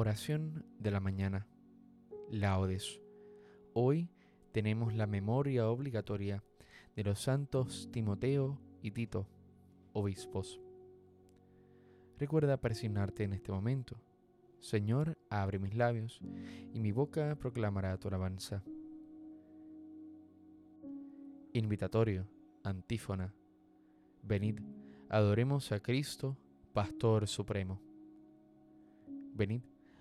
Oración de la mañana. Laudes. Hoy tenemos la memoria obligatoria de los santos Timoteo y Tito, obispos. Recuerda presionarte en este momento. Señor, abre mis labios, y mi boca proclamará tu alabanza. Invitatorio, antífona. Venid, adoremos a Cristo, Pastor Supremo. Venid,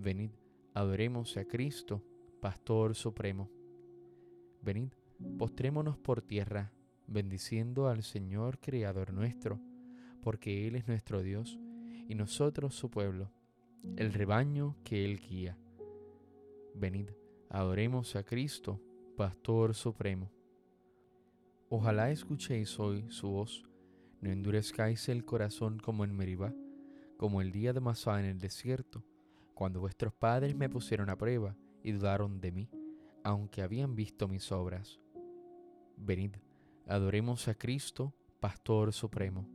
Venid, adoremos a Cristo, Pastor Supremo. Venid, postrémonos por tierra, bendiciendo al Señor Creador nuestro, porque Él es nuestro Dios y nosotros su pueblo, el rebaño que Él guía. Venid, adoremos a Cristo, Pastor Supremo. Ojalá escuchéis hoy su voz no endurezcáis el corazón como en Meribá, como el día de Masá en el desierto, cuando vuestros padres me pusieron a prueba y dudaron de mí, aunque habían visto mis obras. Venid, adoremos a Cristo, Pastor Supremo.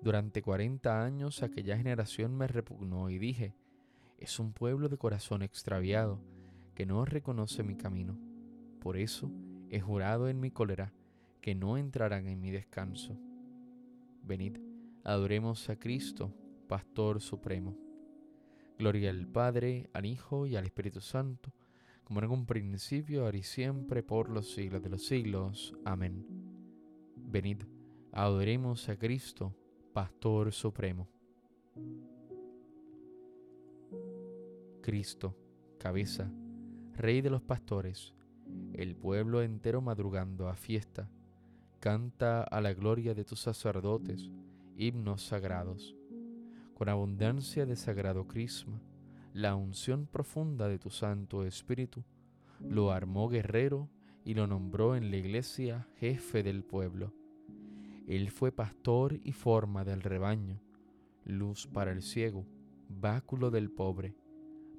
Durante cuarenta años aquella generación me repugnó y dije, es un pueblo de corazón extraviado, que no reconoce mi camino. Por eso he jurado en mi cólera que no entrarán en mi descanso. Venid, adoremos a Cristo, Pastor Supremo. Gloria al Padre, al Hijo y al Espíritu Santo, como en un principio, ahora y siempre, por los siglos de los siglos. Amén. Venid, adoremos a Cristo, Pastor Supremo. Cristo, cabeza, Rey de los pastores, el pueblo entero madrugando a fiesta Canta a la gloria de tus sacerdotes himnos sagrados. Con abundancia de sagrado crisma, la unción profunda de tu Santo Espíritu lo armó guerrero y lo nombró en la iglesia jefe del pueblo. Él fue pastor y forma del rebaño, luz para el ciego, báculo del pobre,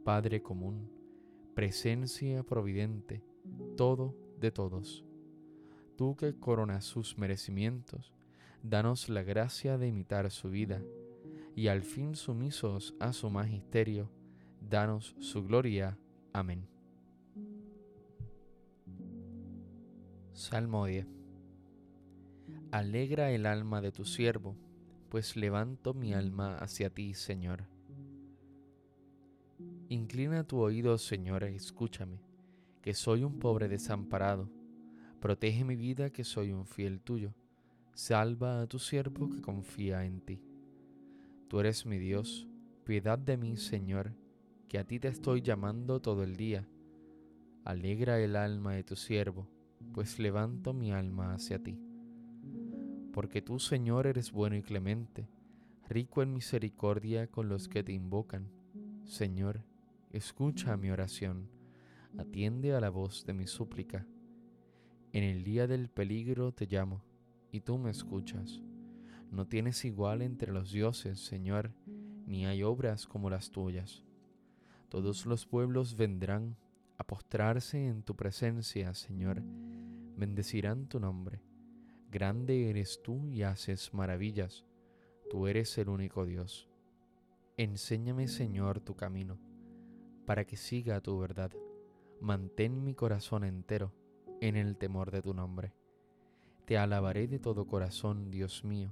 Padre común, presencia providente, todo de todos tú que coronas sus merecimientos, danos la gracia de imitar su vida, y al fin sumisos a su magisterio, danos su gloria. Amén. Salmo 10 Alegra el alma de tu siervo, pues levanto mi alma hacia ti, Señor. Inclina tu oído, Señor, y escúchame, que soy un pobre desamparado Protege mi vida que soy un fiel tuyo. Salva a tu siervo que confía en ti. Tú eres mi Dios, piedad de mí, Señor, que a ti te estoy llamando todo el día. Alegra el alma de tu siervo, pues levanto mi alma hacia ti. Porque tú, Señor, eres bueno y clemente, rico en misericordia con los que te invocan. Señor, escucha mi oración, atiende a la voz de mi súplica en el día del peligro te llamo, y tú me escuchas. No tienes igual entre los dioses, Señor, ni hay obras como las tuyas. Todos los pueblos vendrán a postrarse en tu presencia, Señor, bendecirán tu nombre. Grande eres tú y haces maravillas, tú eres el único Dios. Enséñame, Señor, tu camino, para que siga tu verdad. Mantén mi corazón entero en el temor de tu nombre. Te alabaré de todo corazón, Dios mío,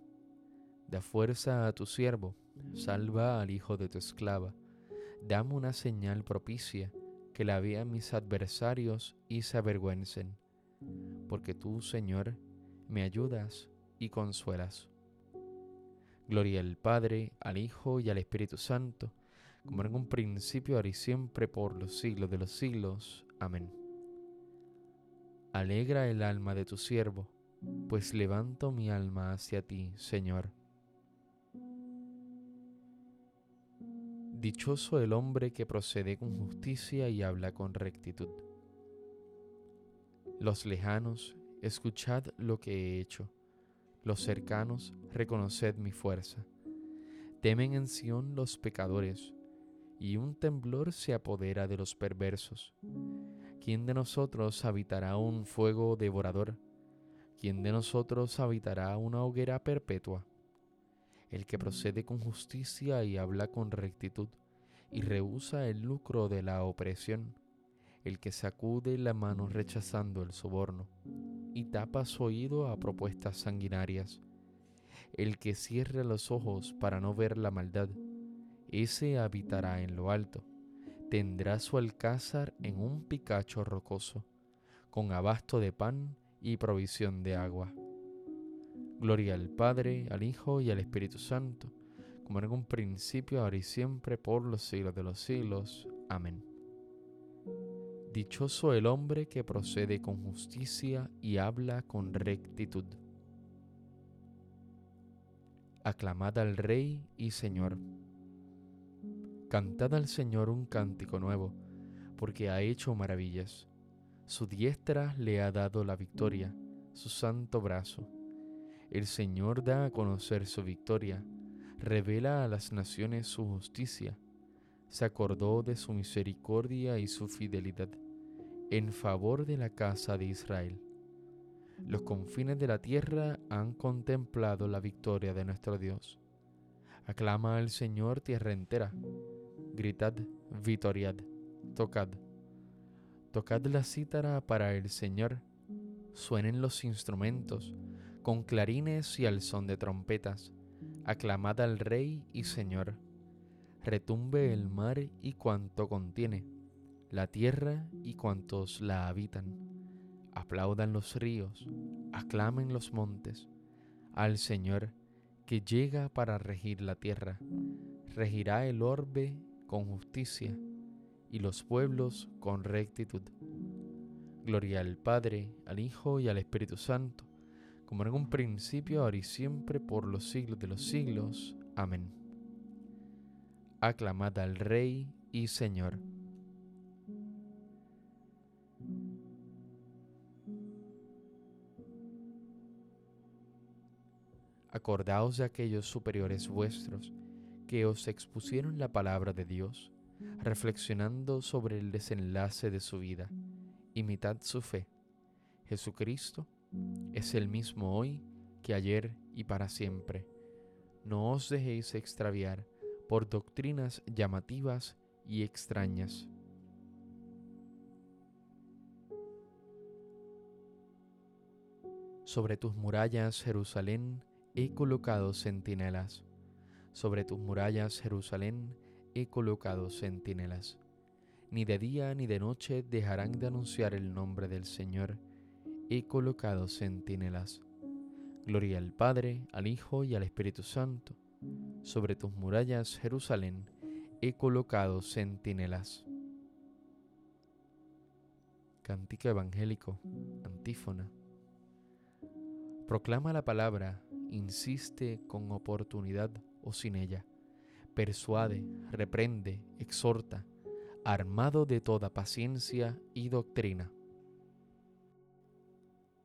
Da fuerza a tu siervo, salva al hijo de tu esclava, dame una señal propicia, que la vean mis adversarios y se avergüencen, porque tú, Señor, me ayudas y consuelas. Gloria al Padre, al Hijo y al Espíritu Santo, como en un principio, ahora y siempre, por los siglos de los siglos. Amén. Alegra el alma de tu siervo, pues levanto mi alma hacia ti, Señor. Dichoso el hombre que procede con justicia y habla con rectitud. Los lejanos, escuchad lo que he hecho. Los cercanos, reconoced mi fuerza. Temen en Sión los pecadores, y un temblor se apodera de los perversos. ¿Quién de nosotros habitará un fuego devorador? ¿Quién de nosotros habitará una hoguera perpetua? El que procede con justicia y habla con rectitud, y rehúsa el lucro de la opresión, el que sacude la mano rechazando el soborno, y tapa su oído a propuestas sanguinarias, el que cierra los ojos para no ver la maldad, ese habitará en lo alto, tendrá su alcázar en un picacho rocoso, con abasto de pan y provisión de agua. Gloria al Padre, al Hijo y al Espíritu Santo, como en un principio, ahora y siempre, por los siglos de los siglos. Amén. Dichoso el hombre que procede con justicia y habla con rectitud. Aclamad al Rey y Señor. Cantad al Señor un cántico nuevo, porque ha hecho maravillas. Su diestra le ha dado la victoria, su santo brazo el Señor da a conocer su victoria, revela a las naciones su justicia, se acordó de su misericordia y su fidelidad en favor de la casa de Israel. Los confines de la tierra han contemplado la victoria de nuestro Dios. Aclama al Señor tierra entera. Gritad, vitoriad, tocad. Tocad la cítara para el Señor. Suenen los instrumentos con clarines y al son de trompetas, aclamad al Rey y Señor. Retumbe el mar y cuanto contiene, la tierra y cuantos la habitan. Aplaudan los ríos, aclamen los montes, al Señor que llega para regir la tierra. Regirá el orbe con justicia y los pueblos con rectitud. Gloria al Padre, al Hijo y al Espíritu Santo como en un principio, ahora y siempre, por los siglos de los siglos. Amén. Aclamad al Rey y Señor. Acordaos de aquellos superiores vuestros que os expusieron la palabra de Dios, reflexionando sobre el desenlace de su vida. Imitad su fe. Jesucristo es el mismo hoy que ayer y para siempre. No os dejéis extraviar por doctrinas llamativas y extrañas. Sobre tus murallas, Jerusalén, he colocado centinelas. Sobre tus murallas, Jerusalén, he colocado centinelas. Ni de día ni de noche dejarán de anunciar el nombre del Señor he colocado centinelas. Gloria al Padre, al Hijo y al Espíritu Santo. Sobre tus murallas, Jerusalén, he colocado centinelas. Cántico evangélico, antífona. Proclama la palabra, insiste con oportunidad o sin ella. Persuade, reprende, exhorta, armado de toda paciencia y doctrina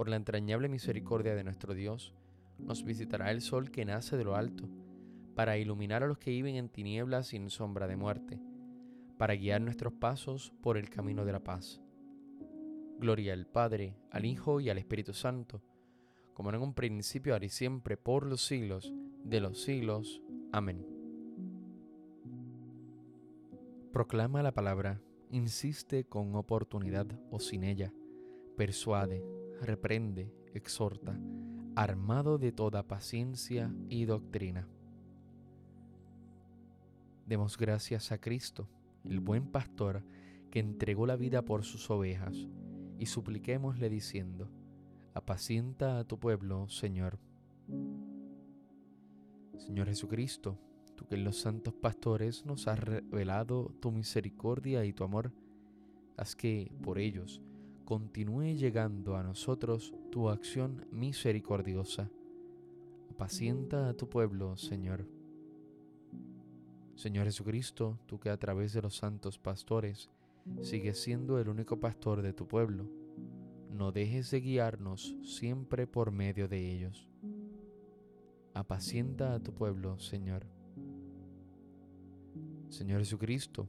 Por la entrañable misericordia de nuestro Dios, nos visitará el sol que nace de lo alto, para iluminar a los que viven en tinieblas sin sombra de muerte, para guiar nuestros pasos por el camino de la paz. Gloria al Padre, al Hijo y al Espíritu Santo, como en un principio, ahora y siempre, por los siglos de los siglos. Amén. Proclama la palabra, insiste con oportunidad o sin ella, persuade, reprende, exhorta, armado de toda paciencia y doctrina. Demos gracias a Cristo, el buen pastor, que entregó la vida por sus ovejas y supliquémosle diciendo, apacienta a tu pueblo, Señor. Señor Jesucristo, tú que en los santos pastores nos has revelado tu misericordia y tu amor, haz que por ellos continúe llegando a nosotros tu acción misericordiosa. Apacienta a tu pueblo, Señor. Señor Jesucristo, tú que a través de los santos pastores Sigue siendo el único pastor de tu pueblo. No dejes de guiarnos siempre por medio de ellos. Apacienta a tu pueblo, Señor. Señor Jesucristo,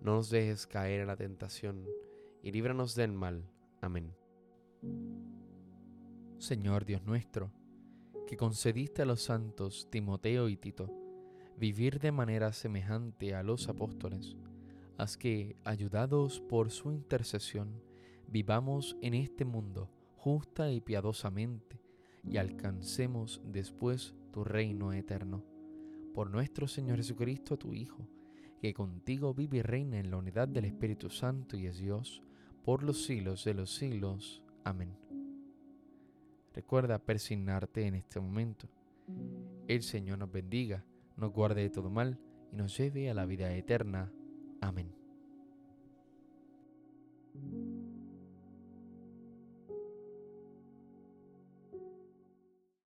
No nos dejes caer en la tentación, y líbranos del mal. Amén. Señor Dios nuestro, que concediste a los santos Timoteo y Tito vivir de manera semejante a los apóstoles, haz que, ayudados por su intercesión, vivamos en este mundo justa y piadosamente y alcancemos después tu reino eterno. Por nuestro Señor Jesucristo, tu Hijo, que contigo vive y reina en la unidad del Espíritu Santo y es Dios, por los siglos de los siglos. Amén. Recuerda persignarte en este momento. El Señor nos bendiga, nos guarde de todo mal y nos lleve a la vida eterna. Amén.